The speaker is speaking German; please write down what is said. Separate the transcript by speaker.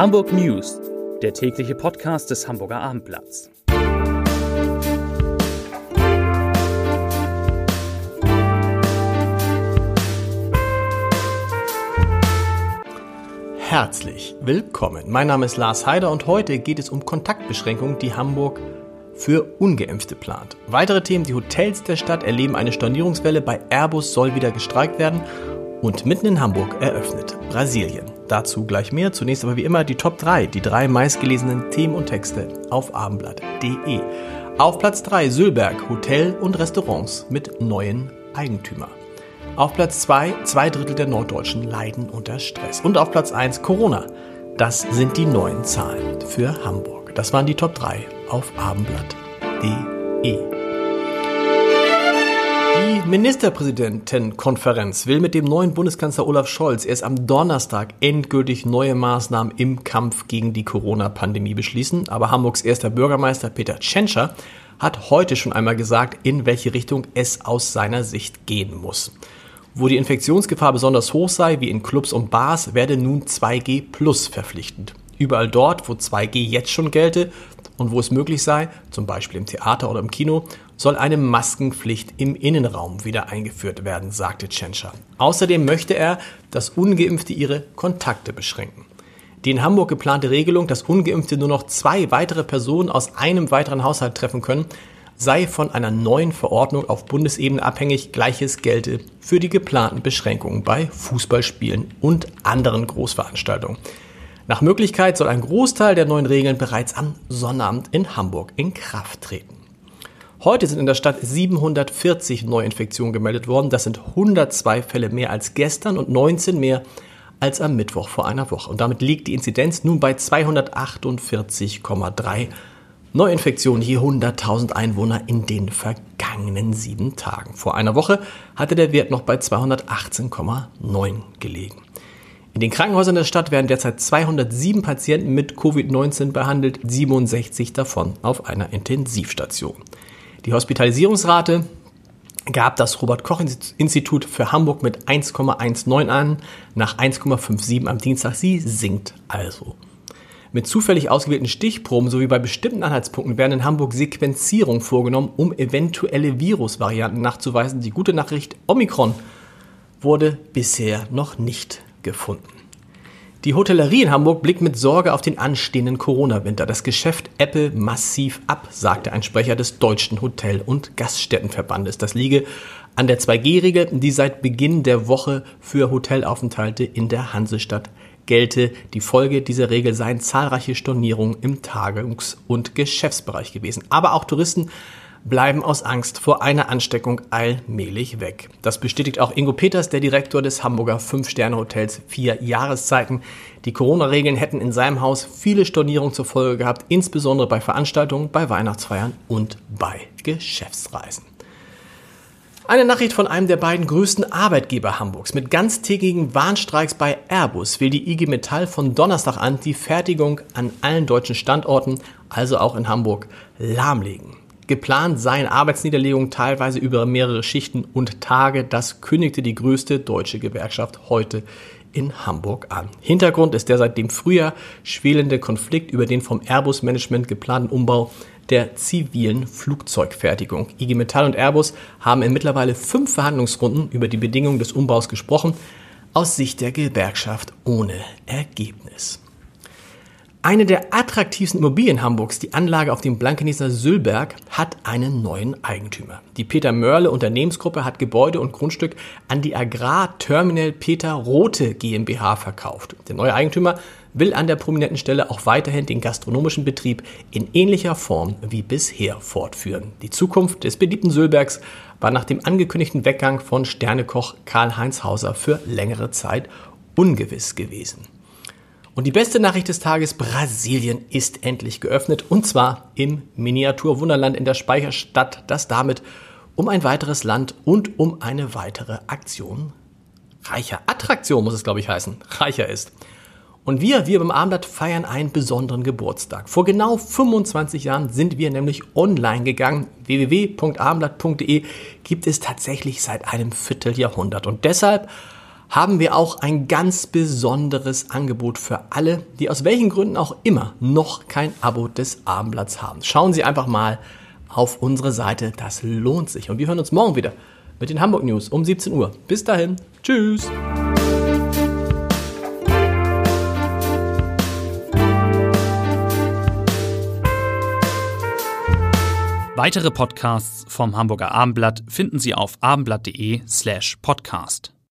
Speaker 1: Hamburg News, der tägliche Podcast des Hamburger Abendblatts.
Speaker 2: Herzlich willkommen. Mein Name ist Lars Heider und heute geht es um Kontaktbeschränkungen, die Hamburg für Ungeimpfte plant. Weitere Themen, die Hotels der Stadt erleben eine Stornierungswelle, bei Airbus soll wieder gestreikt werden und mitten in Hamburg eröffnet Brasilien. Dazu gleich mehr. Zunächst aber wie immer die Top 3, die drei meistgelesenen Themen und Texte auf abendblatt.de. Auf Platz 3 Sülberg, Hotel und Restaurants mit neuen Eigentümer. Auf Platz 2 zwei Drittel der Norddeutschen leiden unter Stress. Und auf Platz 1 Corona. Das sind die neuen Zahlen für Hamburg. Das waren die Top 3 auf abendblatt.de. Die Ministerpräsidentenkonferenz will mit dem neuen Bundeskanzler Olaf Scholz erst am Donnerstag endgültig neue Maßnahmen im Kampf gegen die Corona-Pandemie beschließen. Aber Hamburgs erster Bürgermeister Peter Tschentscher hat heute schon einmal gesagt, in welche Richtung es aus seiner Sicht gehen muss. Wo die Infektionsgefahr besonders hoch sei, wie in Clubs und Bars, werde nun 2G Plus verpflichtend. Überall dort, wo 2G jetzt schon gelte und wo es möglich sei, zum Beispiel im Theater oder im Kino, soll eine Maskenpflicht im Innenraum wieder eingeführt werden, sagte Tschentscher. Außerdem möchte er, dass ungeimpfte ihre Kontakte beschränken. Die in Hamburg geplante Regelung, dass ungeimpfte nur noch zwei weitere Personen aus einem weiteren Haushalt treffen können, sei von einer neuen Verordnung auf Bundesebene abhängig. Gleiches gelte für die geplanten Beschränkungen bei Fußballspielen und anderen Großveranstaltungen. Nach Möglichkeit soll ein Großteil der neuen Regeln bereits am Sonnabend in Hamburg in Kraft treten. Heute sind in der Stadt 740 Neuinfektionen gemeldet worden. Das sind 102 Fälle mehr als gestern und 19 mehr als am Mittwoch vor einer Woche. Und damit liegt die Inzidenz nun bei 248,3 Neuinfektionen je 100.000 Einwohner in den vergangenen sieben Tagen. Vor einer Woche hatte der Wert noch bei 218,9 gelegen. In den Krankenhäusern der Stadt werden derzeit 207 Patienten mit Covid-19 behandelt, 67 davon auf einer Intensivstation. Die Hospitalisierungsrate gab das Robert Koch Institut für Hamburg mit 1,19 an, nach 1,57 am Dienstag. Sie sinkt also. Mit zufällig ausgewählten Stichproben sowie bei bestimmten Anhaltspunkten werden in Hamburg Sequenzierungen vorgenommen, um eventuelle Virusvarianten nachzuweisen. Die gute Nachricht, Omikron wurde bisher noch nicht gefunden. Die Hotellerie in Hamburg blickt mit Sorge auf den anstehenden Corona-Winter. Das Geschäft Apple massiv ab, sagte ein Sprecher des Deutschen Hotel- und Gaststättenverbandes. Das liege an der 2G-Regel, die seit Beginn der Woche für Hotelaufenthalte in der Hansestadt gelte. Die Folge dieser Regel seien zahlreiche Stornierungen im Tagungs- und Geschäftsbereich gewesen. Aber auch Touristen bleiben aus Angst vor einer Ansteckung allmählich weg. Das bestätigt auch Ingo Peters, der Direktor des Hamburger Fünf-Sterne-Hotels Vier Jahreszeiten. Die Corona-Regeln hätten in seinem Haus viele Stornierungen zur Folge gehabt, insbesondere bei Veranstaltungen, bei Weihnachtsfeiern und bei Geschäftsreisen. Eine Nachricht von einem der beiden größten Arbeitgeber Hamburgs. Mit ganztägigen Warnstreiks bei Airbus will die IG Metall von Donnerstag an die Fertigung an allen deutschen Standorten, also auch in Hamburg, lahmlegen. Geplant seien Arbeitsniederlegungen teilweise über mehrere Schichten und Tage. Das kündigte die größte deutsche Gewerkschaft heute in Hamburg an. Hintergrund ist der seit dem Frühjahr schwelende Konflikt über den vom Airbus-Management geplanten Umbau der zivilen Flugzeugfertigung. IG Metall und Airbus haben in mittlerweile fünf Verhandlungsrunden über die Bedingungen des Umbaus gesprochen, aus Sicht der Gewerkschaft ohne Ergebnis. Eine der attraktivsten Immobilien Hamburgs, die Anlage auf dem Blankeneser Sülberg, hat einen neuen Eigentümer. Die Peter Mörle Unternehmensgruppe hat Gebäude und Grundstück an die Agrarterminal Peter Rote GmbH verkauft. Der neue Eigentümer will an der prominenten Stelle auch weiterhin den gastronomischen Betrieb in ähnlicher Form wie bisher fortführen. Die Zukunft des beliebten Sülbergs war nach dem angekündigten Weggang von Sternekoch Karl-Heinz Hauser für längere Zeit ungewiss gewesen. Und die beste Nachricht des Tages, Brasilien ist endlich geöffnet und zwar im Miniaturwunderland in der Speicherstadt, das damit um ein weiteres Land und um eine weitere Aktion reicher, Attraktion muss es glaube ich heißen, reicher ist. Und wir, wir beim Abendblatt feiern einen besonderen Geburtstag. Vor genau 25 Jahren sind wir nämlich online gegangen. www.abendblatt.de gibt es tatsächlich seit einem Vierteljahrhundert. Und deshalb haben wir auch ein ganz besonderes Angebot für alle, die aus welchen Gründen auch immer noch kein Abo des Abendblatts haben. Schauen Sie einfach mal auf unsere Seite, das lohnt sich. Und wir hören uns morgen wieder mit den Hamburg News um 17 Uhr. Bis dahin, tschüss.
Speaker 1: Weitere Podcasts vom Hamburger Abendblatt finden Sie auf abendblatt.de slash podcast.